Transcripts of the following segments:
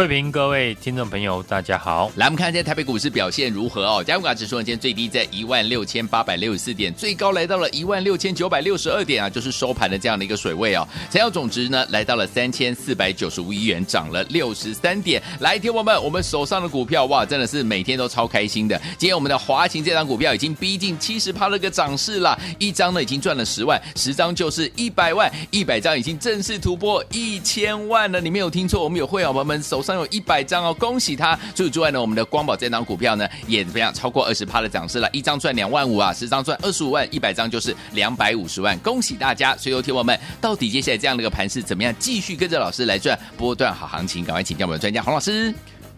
慧平，各位听众朋友，大家好。来，我们看一下台北股市表现如何哦。加权指数今天最低在一万六千八百六十四点，最高来到了一万六千九百六十二点啊，就是收盘的这样的一个水位哦。成交总值呢来到了三千四百九十五亿元，涨了六十三点。来，听我们，我们手上的股票哇，真的是每天都超开心的。今天我们的华勤这张股票已经逼近七十趴的个涨势了，一张呢已经赚了十万，十张就是一百万，一百张已经正式突破一千万了。你没有听错，我们有会员朋友们手上有一百张哦。恭喜他！除此之外呢，我们的光宝这档股票呢，也怎么样？超过二十趴的涨势了，一张赚两万五啊，十张赚二十五万，一百张就是两百五十万。恭喜大家！所以有听我们，到底接下来这样的一个盘势怎么样？继续跟着老师来赚波段好行情，赶快请教我们的专家洪老师。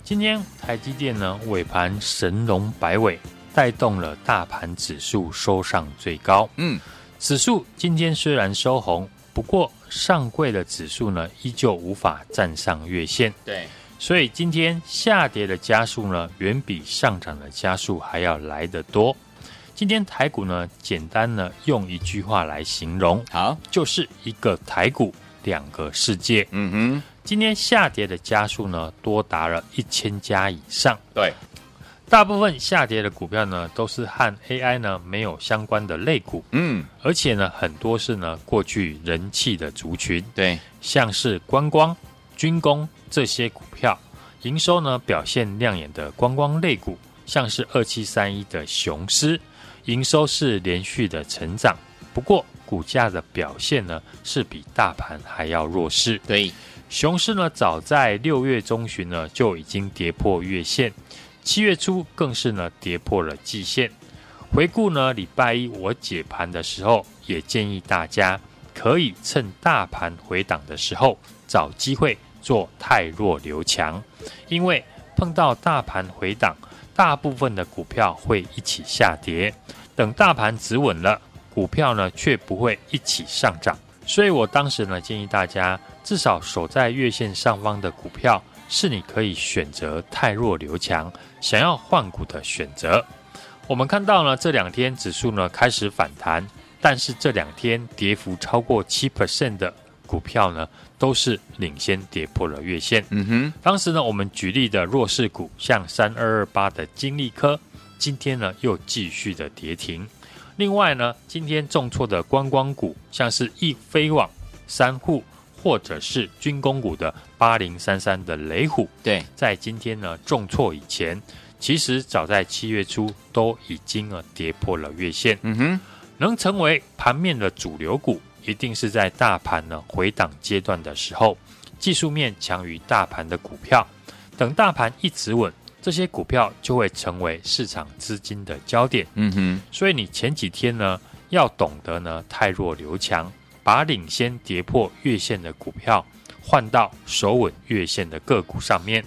今天台积电呢尾盘神龙摆尾，带动了大盘指数收上最高。嗯，指数今天虽然收红，不过上柜的指数呢依旧无法站上月线。对。所以今天下跌的加速呢，远比上涨的加速还要来得多。今天台股呢，简单呢用一句话来形容，好，就是一个台股两个世界。嗯哼，今天下跌的家数呢，多达了一千家以上。对，大部分下跌的股票呢，都是和 AI 呢没有相关的类股。嗯，而且呢，很多是呢过去人气的族群。对，像是观光、军工。这些股票营收呢表现亮眼的观光类股，像是二七三一的雄狮，营收是连续的成长，不过股价的表现呢是比大盘还要弱势。对，雄狮呢早在六月中旬呢就已经跌破月线，七月初更是呢跌破了季线。回顾呢礼拜一我解盘的时候，也建议大家可以趁大盘回档的时候找机会。做太弱留强，因为碰到大盘回档，大部分的股票会一起下跌。等大盘止稳了，股票呢却不会一起上涨。所以我当时呢建议大家，至少守在月线上方的股票是你可以选择太弱留强，想要换股的选择。我们看到呢这两天指数呢开始反弹，但是这两天跌幅超过七 percent 的股票呢，都是领先跌破了月线。嗯哼，当时呢，我们举例的弱势股，像三二二八的金利科，今天呢又继续的跌停。另外呢，今天重挫的观光股，像是易飞网、三户，或者是军工股的八零三三的雷虎，对，在今天呢重挫以前，其实早在七月初都已经呢跌破了月线。嗯哼，能成为盘面的主流股。一定是在大盘呢回档阶段的时候，技术面强于大盘的股票。等大盘一直稳，这些股票就会成为市场资金的焦点。嗯哼，所以你前几天呢要懂得呢太弱留强，把领先跌破月线的股票换到守稳月线的个股上面。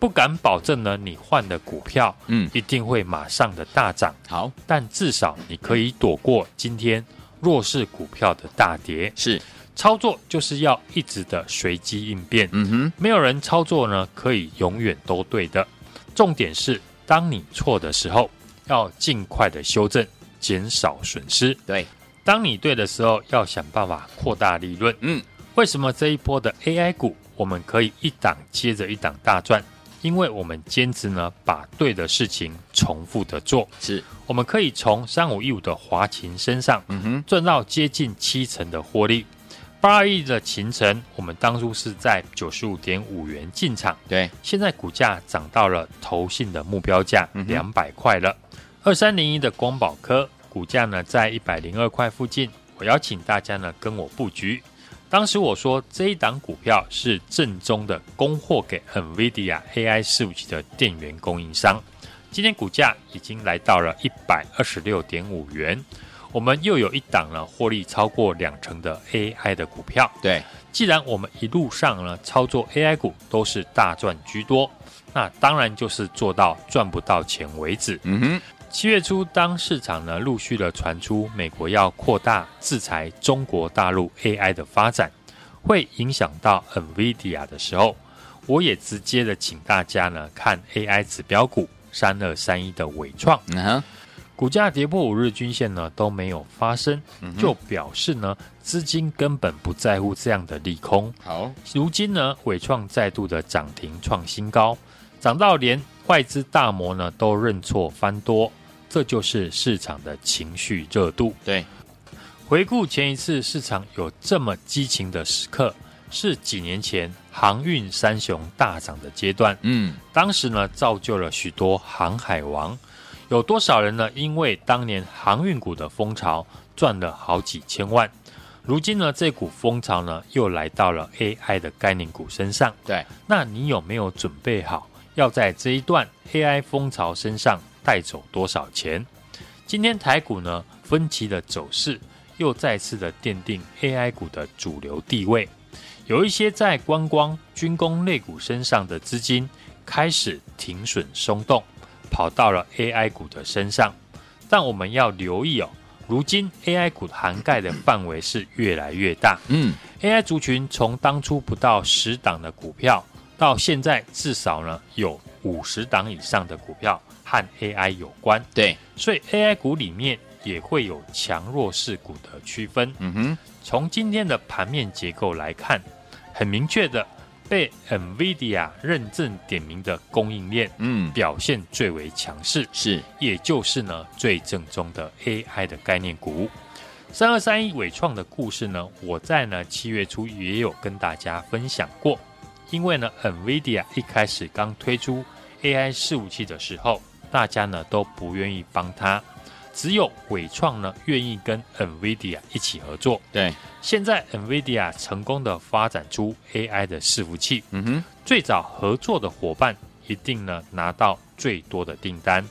不敢保证呢你换的股票嗯一定会马上的大涨。好，但至少你可以躲过今天。弱势股票的大跌是操作，就是要一直的随机应变。嗯哼，没有人操作呢可以永远都对的。重点是，当你错的时候，要尽快的修正，减少损失。对，当你对的时候，要想办法扩大利润。嗯，为什么这一波的 AI 股我们可以一档接着一档大赚？因为我们坚持呢，把对的事情重复的做，是。我们可以从三五一五的华勤身上，嗯哼，赚到接近七成的获利。八二一的勤诚，我们当初是在九十五点五元进场，对，现在股价涨到了投信的目标价两百块了。二三零一的光宝科，股价呢在一百零二块附近，我邀请大家呢跟我布局。当时我说这一档股票是正宗的供货给 NVIDIA AI 伺服器的电源供应商，今天股价已经来到了一百二十六点五元。我们又有一档呢获利超过两成的 AI 的股票。对，既然我们一路上呢操作 AI 股都是大赚居多，那当然就是做到赚不到钱为止。嗯哼，七月初当市场呢陆续的传出美国要扩大制裁中国大陆 AI 的发展，会影响到 NVIDIA 的时候，我也直接的请大家呢看 AI 指标股三二三一的伟创。嗯哼。股价跌破五日均线呢都没有发生，就表示呢资金根本不在乎这样的利空。好，如今呢伟创再度的涨停创新高，涨到连外资大摩呢都认错翻多，这就是市场的情绪热度。对，回顾前一次市场有这么激情的时刻，是几年前航运三雄大涨的阶段。嗯，当时呢造就了许多航海王。有多少人呢？因为当年航运股的风潮赚了好几千万，如今呢，这股风潮呢又来到了 AI 的概念股身上。对，那你有没有准备好要在这一段 AI 风潮身上带走多少钱？今天台股呢分歧的走势又再次的奠定 AI 股的主流地位，有一些在观光、军工类股身上的资金开始停损松动。跑到了 AI 股的身上，但我们要留意哦，如今 AI 股涵盖的范围是越来越大。嗯，AI 族群从当初不到十档的股票，到现在至少呢有五十档以上的股票和 AI 有关。对，所以 AI 股里面也会有强弱势股的区分。嗯哼，从今天的盘面结构来看，很明确的。被 NVIDIA 认证点名的供应链，嗯，表现最为强势，是，也就是呢最正宗的 AI 的概念股。三二三一伟创的故事呢，我在呢七月初也有跟大家分享过。因为呢 NVIDIA 一开始刚推出 AI 伺服器的时候，大家呢都不愿意帮他。只有伟创呢愿意跟 NVIDIA 一起合作。对，现在 NVIDIA 成功的发展出 AI 的伺服器。嗯哼，最早合作的伙伴一定呢拿到最多的订单。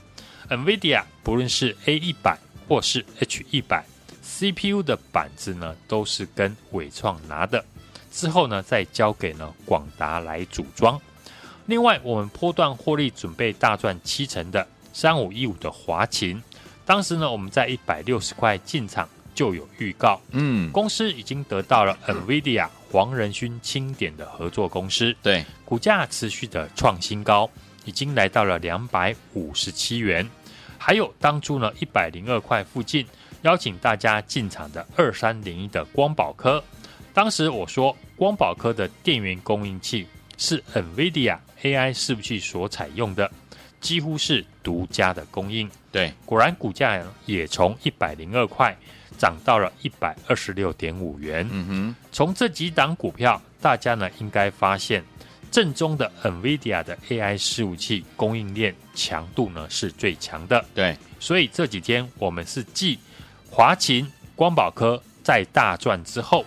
NVIDIA 不论是 A 一百或是 H 一百 CPU 的板子呢，都是跟伟创拿的，之后呢再交给呢广达来组装。另外，我们波段获利准备大赚七成的三五一五的华勤。当时呢，我们在一百六十块进场就有预告，嗯，公司已经得到了 NVIDIA 黄仁勋钦点的合作公司，对，股价持续的创新高，已经来到了两百五十七元。还有当初呢，一百零二块附近邀请大家进场的二三零一的光宝科，当时我说光宝科的电源供应器是 NVIDIA AI 伺服器所采用的。几乎是独家的供应，对，果然股价也从一百零二块涨到了一百二十六点五元。嗯哼，从这几档股票，大家呢应该发现，正宗的 NVIDIA 的 AI 伺服器供应链强度呢是最强的。对，所以这几天我们是继华勤、光宝科在大赚之后，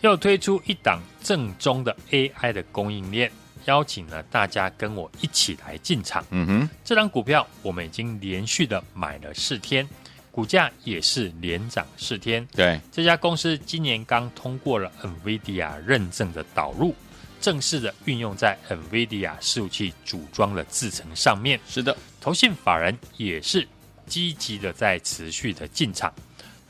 又推出一档正宗的 AI 的供应链。邀请了大家跟我一起来进场。嗯哼，这张股票我们已经连续的买了四天，股价也是连涨四天。对，这家公司今年刚通过了 NVIDIA 认证的导入，正式的运用在 NVIDIA 伺服器组装的制程上面。是的，投信法人也是积极的在持续的进场。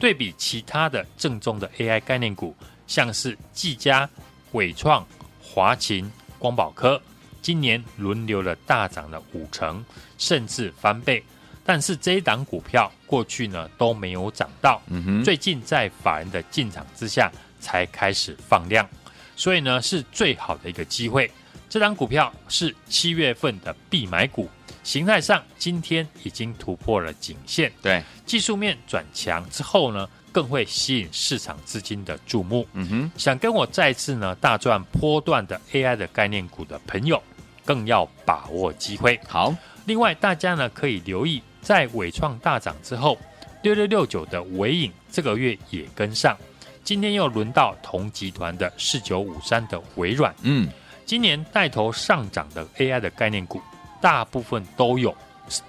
对比其他的正宗的 AI 概念股，像是技嘉、伟创、华勤。光宝科今年轮流了大涨了五成，甚至翻倍。但是这一档股票过去呢都没有涨到，嗯，最近在法人的进场之下才开始放量，所以呢是最好的一个机会。这档股票是七月份的必买股，形态上今天已经突破了颈线，对，技术面转强之后呢，更会吸引市场资金的注目。嗯哼，想跟我再次呢大赚波段的 AI 的概念股的朋友，更要把握机会。好，另外大家呢可以留意，在伟创大涨之后，六六六九的尾影这个月也跟上，今天又轮到同集团的四九五三的微软。嗯，今年带头上涨的 AI 的概念股，大部分都有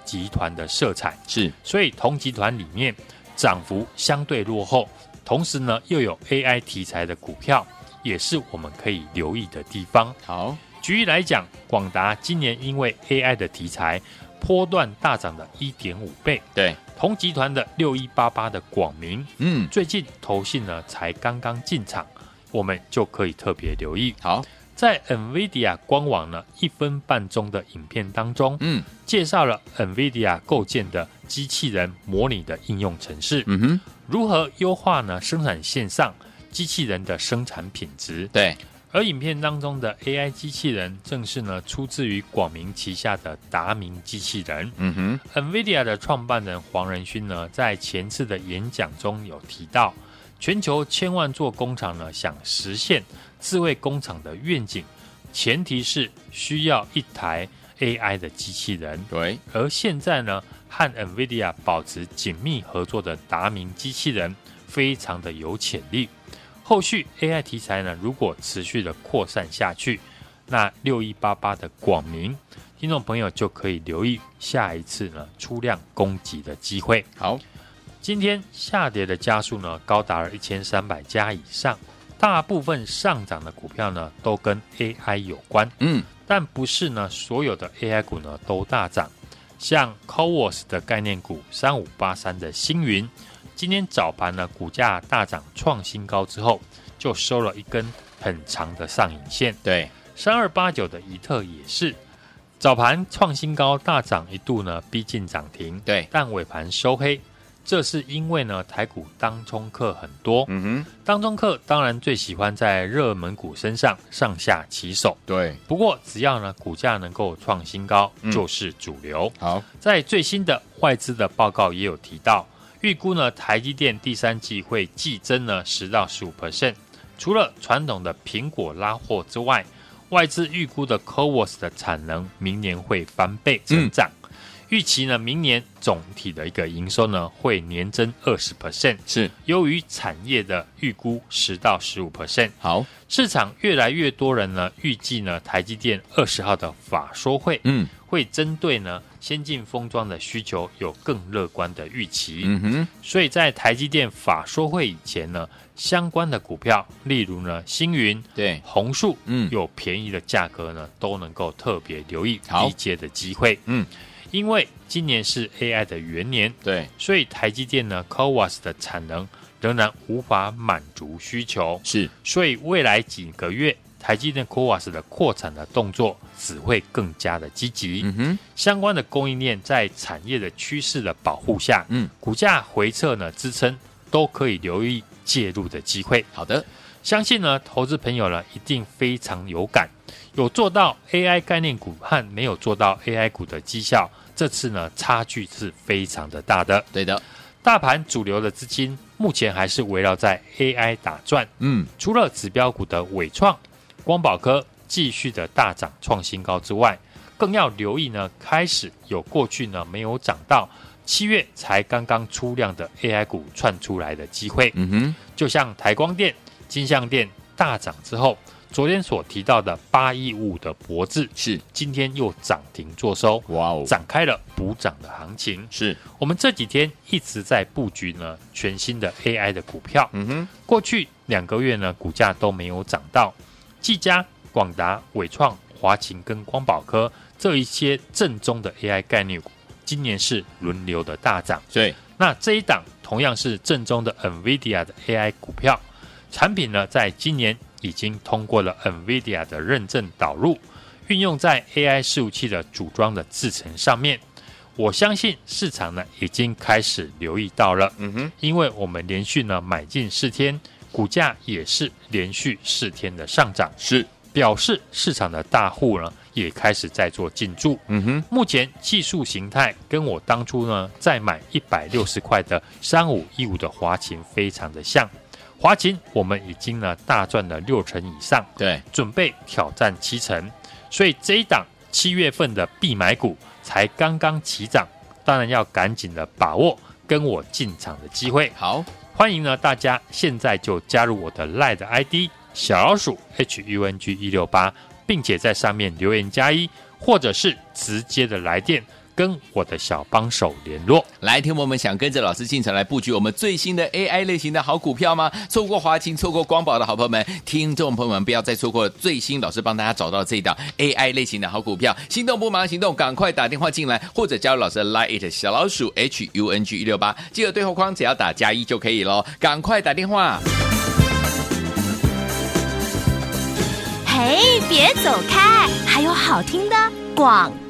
集团的色彩。是，所以同集团里面。涨幅相对落后，同时呢又有 AI 题材的股票，也是我们可以留意的地方。好，举例来讲，广达今年因为 AI 的题材，波段大涨了一点五倍。对，同集团的六一八八的广明，嗯，最近投信呢才刚刚进场，我们就可以特别留意。好，在 NVIDIA 官网呢一分半钟的影片当中，嗯，介绍了 NVIDIA 构建的机器人模拟的应用程式，嗯哼，如何优化呢？生产线上机器人的生产品质？对，而影片当中的 AI 机器人，正是呢出自于广明旗下的达明机器人。嗯哼，NVIDIA 的创办人黄仁勋呢，在前次的演讲中有提到，全球千万座工厂呢，想实现智慧工厂的愿景，前提是需要一台 AI 的机器人。对，而现在呢，和 NVIDIA 保持紧密合作的达明机器人，非常的有潜力。后续 AI 题材呢，如果持续的扩散下去，那六一八八的广明听众朋友就可以留意下一次呢出量攻击的机会。好，今天下跌的家数呢高达了一千三百家以上，大部分上涨的股票呢都跟 AI 有关，嗯，但不是呢所有的 AI 股呢都大涨，像 CoWoS 的概念股三五八三的星云。今天早盘呢，股价大涨创新高之后，就收了一根很长的上影线。对，三二八九的怡特也是早盘创新高大涨，一度呢逼近涨停。对，但尾盘收黑，这是因为呢台股当中客很多。嗯哼，当中客当然最喜欢在热门股身上上下其手。对，不过只要呢股价能够创新高，嗯就是主流。好，在最新的外资的报告也有提到。预估呢，台积电第三季会季增呢十到十五 percent。除了传统的苹果拉货之外，外资预估的 CoWoS 的产能明年会翻倍成长。嗯、预期呢，明年总体的一个营收呢会年增二十 percent。是。优于产业的预估十到十五 percent。好，市场越来越多人呢预计呢，台积电二十号的法说会，嗯，会针对呢。先进封装的需求有更乐观的预期，嗯哼，所以在台积电法说会以前呢，相关的股票，例如呢星云、对。红树，嗯，有便宜的价格呢，都能够特别留意好。低阶的机会，嗯，因为今年是 AI 的元年，对，所以台积电呢 c o w a s 的产能仍然无法满足需求，是，所以未来几个月。台积电 c o w a s 的扩产的动作只会更加的积极，嗯哼，相关的供应链在产业的趋势的保护下，嗯，股价回撤呢支撑都可以留意介入的机会。好的，相信呢投资朋友呢一定非常有感，有做到 AI 概念股和没有做到 AI 股的绩效，这次呢差距是非常的大的。对的，大盘主流的资金目前还是围绕在 AI 打转，嗯，除了指标股的伟创。光宝科继续的大涨创新高之外，更要留意呢，开始有过去呢没有涨到七月才刚刚出量的 AI 股窜出来的机会。嗯哼，就像台光电、金像电大涨之后，昨天所提到的八一五的博智是今天又涨停做收，哇哦，展开了补涨的行情。是我们这几天一直在布局呢全新的 AI 的股票。嗯哼，过去两个月呢股价都没有涨到。技嘉、广达、伟创、华擎跟光宝科这一些正宗的 AI 概念股，今年是轮流的大涨。对，那这一档同样是正宗的 NVIDIA 的 AI 股票产品呢，在今年已经通过了 NVIDIA 的认证导入，运用在 AI 伺服器的组装的制程上面。我相信市场呢已经开始留意到了。嗯哼，因为我们连续呢买进四天。股价也是连续四天的上涨，是表示市场的大户呢也开始在做进驻。嗯哼，目前技术形态跟我当初呢在买一百六十块的三五一五的华擎非常的像。华勤我们已经呢大赚了六成以上，对，准备挑战七成。所以这一档七月份的必买股才刚刚起涨，当然要赶紧的把握跟我进场的机会。好。欢迎呢，大家现在就加入我的 LINE 的 ID 小老鼠 HUNG 一六八，并且在上面留言加一，或者是直接的来电跟我的小帮手联络。来，听我们想跟着老师进场来布局我们最新的 AI 类型的好股票吗？错过华勤、错过光宝的好朋友们，听众朋友们不要再错过最新老师帮大家找到这一档 AI 类型的好股票，心动不忙行动，赶快打电话进来，或者加入老师的 Line 小老鼠 H U N G 一六八，记得对话框只要打加一就可以喽，赶快打电话。嘿，别走开，还有好听的广告。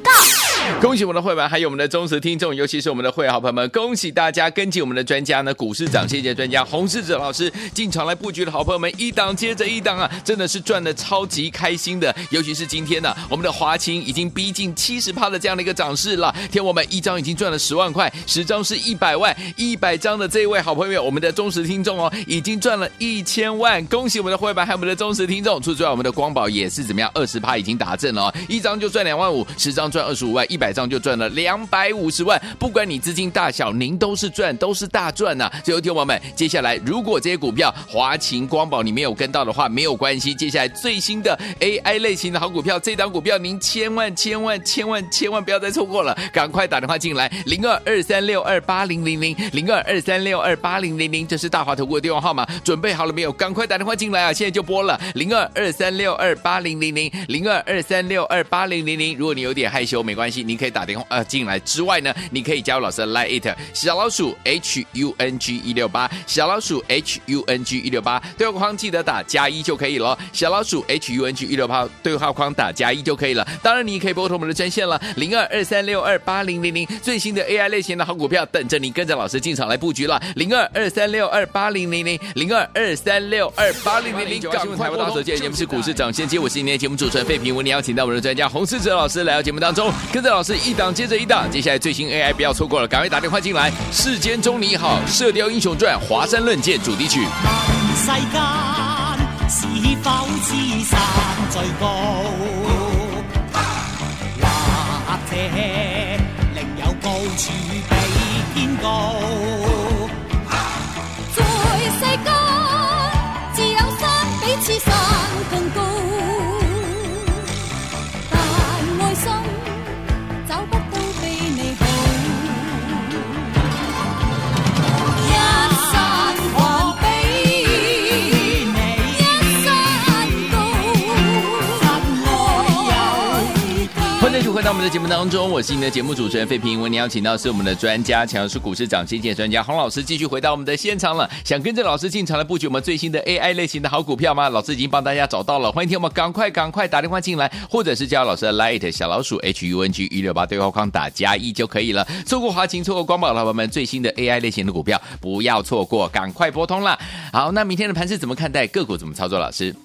恭喜我们的会员，还有我们的忠实听众，尤其是我们的会员好朋友们，恭喜大家跟进我们的专家呢，股市涨谢谢专家洪世哲老师进场来布局的好朋友们，一档接着一档啊，真的是赚的超级开心的。尤其是今天呢、我们的华清已经逼近七十趴的这样的一个涨势了，天我们一张已经赚了十万块，十张是一百万，一百张的这一位好朋友，我们的忠实听众哦，已经赚了一千万。恭喜我们的会员，还有我们的忠实听众。除此之外，我们的光宝也是怎么样，二十趴已经达阵了哦，一张就赚两万五，十张赚二十五万。一百张就赚了两百五十万，不管你资金大小，您都是赚，都是大赚呐、啊！最后，听友们，接下来如果这些股票华勤、光宝你没有跟到的话，没有关系。接下来最新的 AI 类型的好股票，这档股票您千万千万千万千万不要再错过了，赶快打电话进来，零二二三六二八零零零零二二三六二八零零零，这是大华投顾的电话号码，准备好了没有？赶快打电话进来啊！现在就拨了零二二三六二八零零零零二二三六二八零零零。如果你有点害羞，没关系。你可以打电话呃进来之外呢，你可以加入老师的 Line it 小老鼠 H U N G 一六八小老鼠 H U N G 一六八对话框记得打加一就可以了。小老鼠 H U N G 一六八对话框打加一就可以了。当然你可以拨通我们的专线了零二二三六二八零零零最新的 AI 类型的好股票等着你跟着老师进场来布局了零二二三六二八零零零零二二三六二八零零零赶快拨通。今天节目是股市涨先机，我是今天节目主持人费平，为你邀请到我们的专家洪士哲老师来到节目当中，跟着老师一档接着一档，接下来最新 AI 不要错过了，赶快打电话进来。世间中你好，《射雕英雄传》华山论剑主题曲。世间是否知山最高，或者另有高处我们的节目当中，我是你的节目主持人费平。为你邀请到是我们的专家，强势股市涨先见专家洪老师，继续回到我们的现场了。想跟着老师进场来布局我们最新的 AI 类型的好股票吗？老师已经帮大家找到了，欢迎听我们赶快赶快打电话进来，或者是叫老师的 Light 小老鼠 H U N G 一六八对话框打加一就可以了。错过华勤，错过光宝老板们，最新的 AI 类型的股票不要错过，赶快拨通了。好，那明天的盘是怎么看待？个股怎么操作？老师，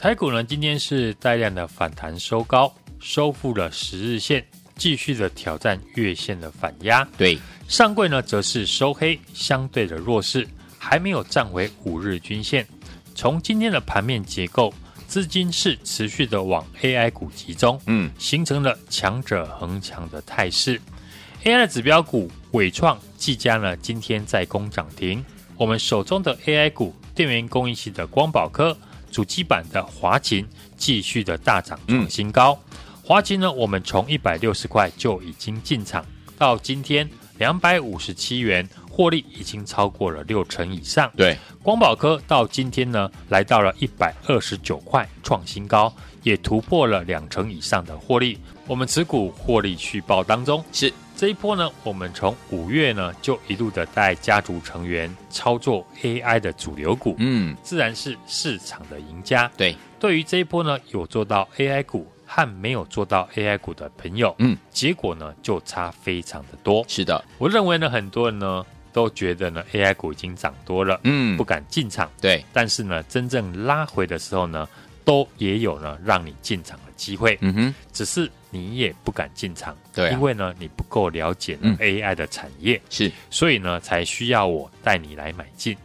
台股呢？今天是带量的反弹收高。收复了十日线，继续的挑战月线的反压。对，上柜呢则是收黑，相对的弱势，还没有站回五日均线。从今天的盘面结构，资金是持续的往 AI 股集中，嗯，形成了强者恒强的态势。AI 的指标股伟创、技嘉呢，今天在攻涨停。我们手中的 AI 股，电源供应系的光宝科、主机板的华勤，继续的大涨创新高。嗯华勤呢，我们从一百六十块就已经进场，到今天两百五十七元，获利已经超过了六成以上。对，光宝科到今天呢，来到了一百二十九块，创新高，也突破了两成以上的获利。我们持股获利续报当中，是这一波呢，我们从五月呢就一路的带家族成员操作 AI 的主流股，嗯，自然是市场的赢家。对，对于这一波呢，有做到 AI 股。和没有做到 AI 股的朋友，嗯，结果呢就差非常的多。是的，我认为呢，很多人呢都觉得呢 AI 股已经涨多了，嗯，不敢进场。对，但是呢，真正拉回的时候呢，都也有呢让你进场的机会。嗯哼，只是你也不敢进场，对啊，因为呢你不够了解呢 AI 的产业，是，所以呢才需要我带你来买进。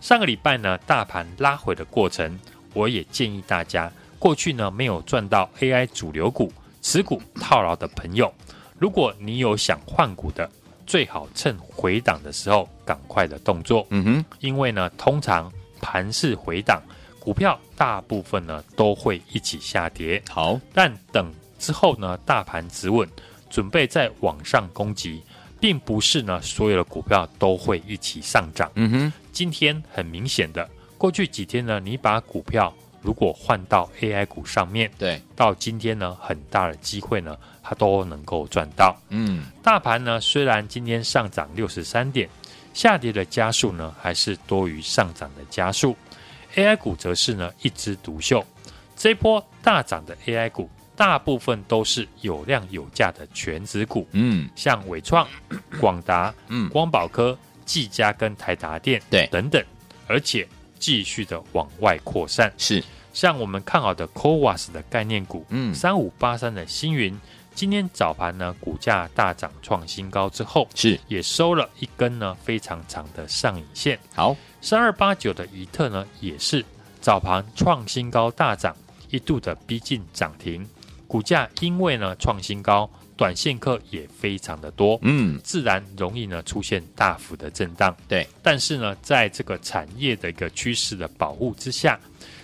上个礼拜呢，大盘拉回的过程，我也建议大家。过去呢没有赚到 AI 主流股，持股套牢的朋友，如果你有想换股的，最好趁回档的时候赶快的动作。嗯哼，因为呢通常盘势回档，股票大部分呢都会一起下跌。好，但等之后呢大盘止稳，准备再往上攻击，并不是呢所有的股票都会一起上涨。嗯哼，今天很明显的，过去几天呢，你把股票如果换到 AI 股上面，对，到今天呢，很大的机会呢，它都能够赚到。嗯，大盘呢虽然今天上涨六十三点，下跌的加速呢还是多于上涨的加速。AI 股则是呢一枝独秀，这波大涨的 AI 股，大部分都是有量有价的全值股，嗯，像伟创、广达、嗯。光宝科、技嘉跟台达电，对。等等，而且继续的往外扩散，是，像我们看好的 CoWAS 的概念股，嗯三五八三的星云，今天早盘呢股价大涨创新高之后，是，也收了一根呢非常长的上影线。好，三二八九的怡特呢，也是早盘创新高大涨，一度的逼近涨停。股价因为呢创新高，短线客也非常的多，嗯，自然容易呢出现大幅的震荡。对，但是呢，在这个产业的一个趋势的保护之下，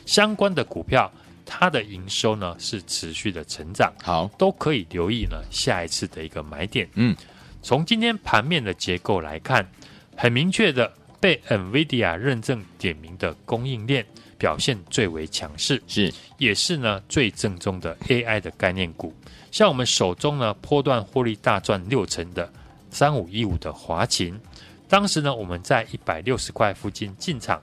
相关的股票它的营收呢是持续的成长，好，都可以留意呢下一次的一个买点。嗯，从今天盘面的结构来看，很明确的被 NVIDIA 认证点名的供应链表现最为强势，是，也是呢最正宗的 AI 的概念股。像我们手中呢波段获利大赚六成的三五一五的华勤，当时呢我们在一百六十块附近进场，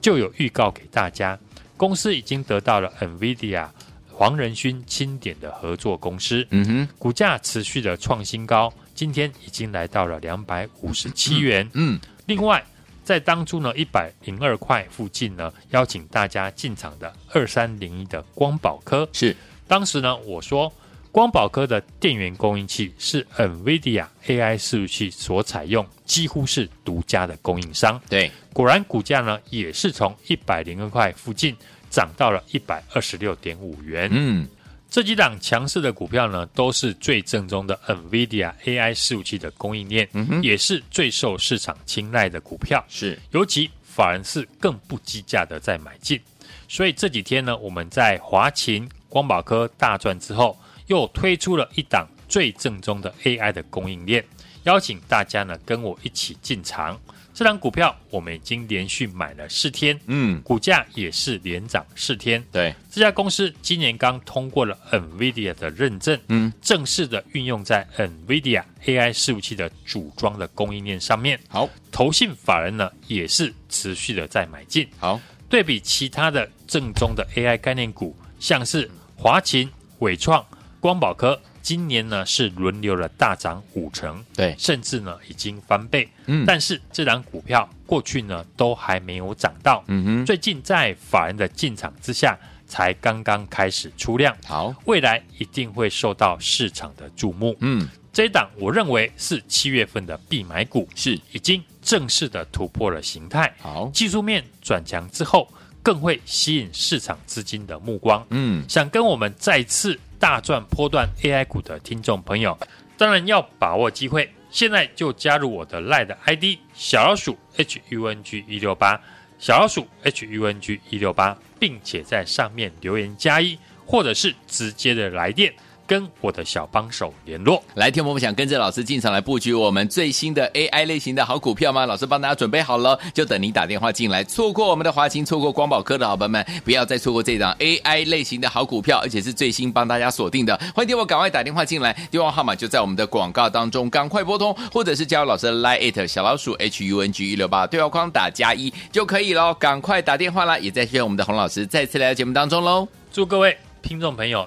就有预告给大家，公司已经得到了 NVIDIA 黄仁勋钦点的合作公司，嗯哼，股价持续的创新高，今天已经来到了两百五十七元。嗯，另外，在当初呢一百零二块附近呢，邀请大家进场的二三零一的光宝科，是，当时呢我说光宝科的电源供应器是 NVIDIA AI 伺服器所采用，几乎是独家的供应商。对，果然股价呢也是从一百零二块附近涨到了一百二十六点五元。嗯，这几档强势的股票呢，都是最正宗的 NVIDIA AI 伺服器的供应链，也是最受市场青睐的股票。是，尤其法人是更不计价的在买进，所以这几天呢，我们在华勤、光宝科大赚之后，又推出了一档最正宗的 AI 的供应链，邀请大家呢跟我一起进场。这档股票我们已经连续买了四天，嗯，股价也是连涨四天。对，这家公司今年刚通过了 NVIDIA 的认证，嗯，正式的运用在 NVIDIA AI 伺服器的组装的供应链上面。好，投信法人呢也是持续的在买进。好，对比其他的正宗的 AI 概念股，像是华勤、伟创、光宝科，今年呢是轮流了大涨五成，对，甚至呢已经翻倍。嗯。但是这档股票过去呢都还没有涨到，嗯哼，最近在法人的进场之下，才刚刚开始出量，好，未来一定会受到市场的注目。嗯，这一档我认为是七月份的必买股，是，已经正式的突破了形态，好，技术面转强之后，更会吸引市场资金的目光。嗯，想跟我们再次大赚波段 AI 股的听众朋友，当然要把握机会，现在就加入我的 LINE 的 ID 小老鼠 HUNG 一六八，小老鼠 HUNG 一六八，并且在上面留言加一，或者是直接的来电。跟我的小帮手联络。来，听我们想跟着老师进场来布局我们最新的 AI 类型的好股票吗？老师帮大家准备好了，就等您打电话进来。错过我们的华勤，错过光宝科的好朋友们，不要再错过这档 AI 类型的好股票，而且是最新帮大家锁定的。欢迎电话赶快打电话进来，电话号码就在我们的广告当中，赶快拨通，或者是加入老师的 Line it 小老鼠 HUNG 一六八对话框打加一就可以喽。赶快打电话啦！也在需要我们的洪老师再次来到节目当中喽。祝各位听众朋友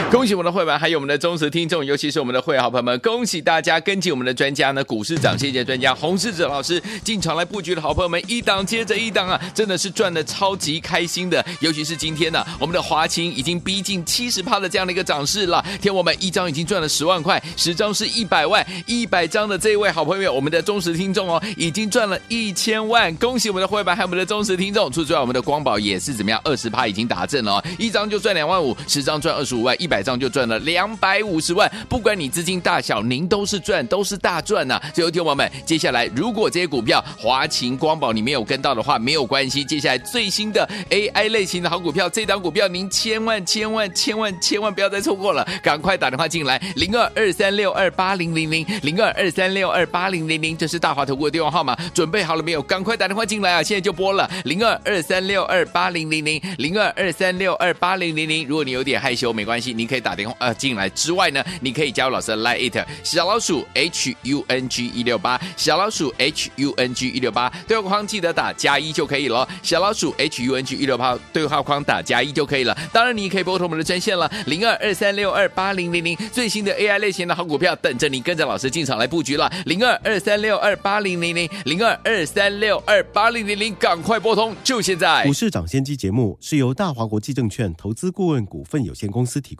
恭喜我们的会员，还有我们的忠实听众，尤其是我们的会员好朋友们，恭喜大家跟紧我们的专家呢，股市涨先机专家洪世哲老师进场来布局的好朋友们，一档接着一档啊，真的是赚的超级开心的。尤其是今天呢、我们的华清已经逼近七十趴的这样的一个涨势了，天我们一张已经赚了十万块，十张是一百万，一百张的这一位好朋友，我们的忠实听众哦，已经赚了一千万。恭喜我们的会员，还有我们的忠实听众。除此之外，我们的光宝也是怎么样，二十趴已经达阵了哦，一张就赚两万五，十张赚二十五万，一百张就赚了两百五十万。不管你资金大小，您都是赚，都是大赚呐、啊！所以，听众朋友们，接下来如果这些股票华擎光宝你没有跟到的话，没有关系。接下来最新的 AI 类型的好股票，这档股票您千万千万千万千万不要再错过了，赶快打电话进来，零二二三六二八零零零零二二三六二八零零零，这是大华投顾的电话号码，准备好了没有？赶快打电话进来啊！现在就拨了零二二三六二八零零零零二二三六二八零零零。如果你有点害羞，没关系，你可以打电话呃进来之外呢，你可以加入老师的 Line it 小老鼠 H U N G 一六八小老鼠 H U N G 一六八对话框记得打加一就可以了。小老鼠 H U N G 一六八对话框打加一就可以了。当然，你可以拨通我们的专线了，零二二三六二八零零零最新的 AI 类型的好股票等着你跟着老师进场来布局了，零二二三六二八零零零零二二三六二八零零零，赶快拨通，就现在。股市涨先机节目是由大华国际证券投资顾问股份有限公司提供，